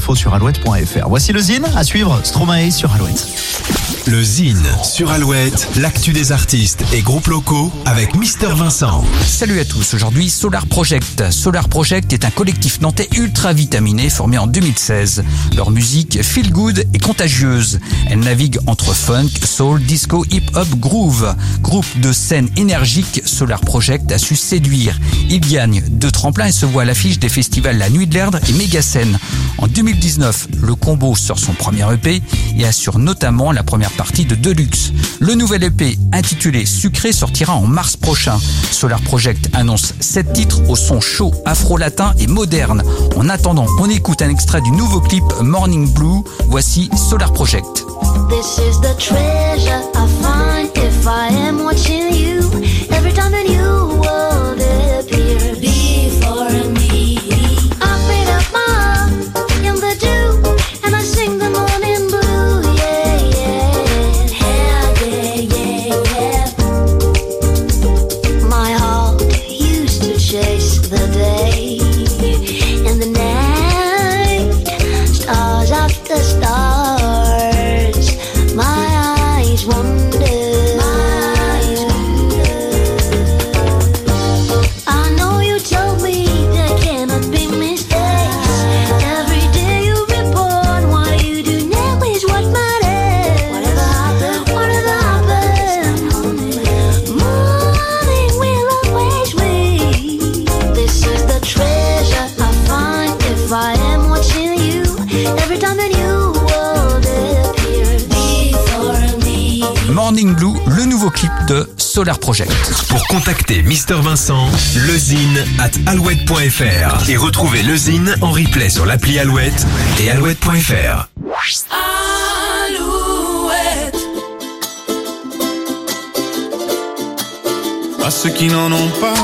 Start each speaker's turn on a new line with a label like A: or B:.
A: sur. Voici le zine à suivre Stromae sur Alouette.
B: Le Zine sur Alouette, l'actu des artistes et groupes locaux avec Mister Vincent.
C: Salut à tous, aujourd'hui Solar Project. Solar Project est un collectif nantais ultra vitaminé formé en 2016. Leur musique feel good et contagieuse. Elle navigue entre funk, soul, disco, hip-hop, groove. Groupe de scène énergique, Solar Project a su séduire. Il gagne deux tremplins et se voit à l'affiche des festivals La Nuit de l'Erdre et Méga-Scène. En 2019, le combo sort son premier EP et assure notamment la première partie de Deluxe. Le nouvel EP intitulé Sucré sortira en mars prochain. Solar Project annonce 7 titres au son chaud, afro-latin et moderne. En attendant, on écoute un extrait du nouveau clip Morning Blue. Voici Solar Project.
D: The day and the night, stars after stars. My eyes wander.
C: Morning Blue, le nouveau clip de Solar Project.
B: Pour contacter Mister Vincent, lezine at alouette.fr et retrouver le Zine en replay sur l'appli Alouette et alouette.fr.
E: À ceux qui n'en ont pas,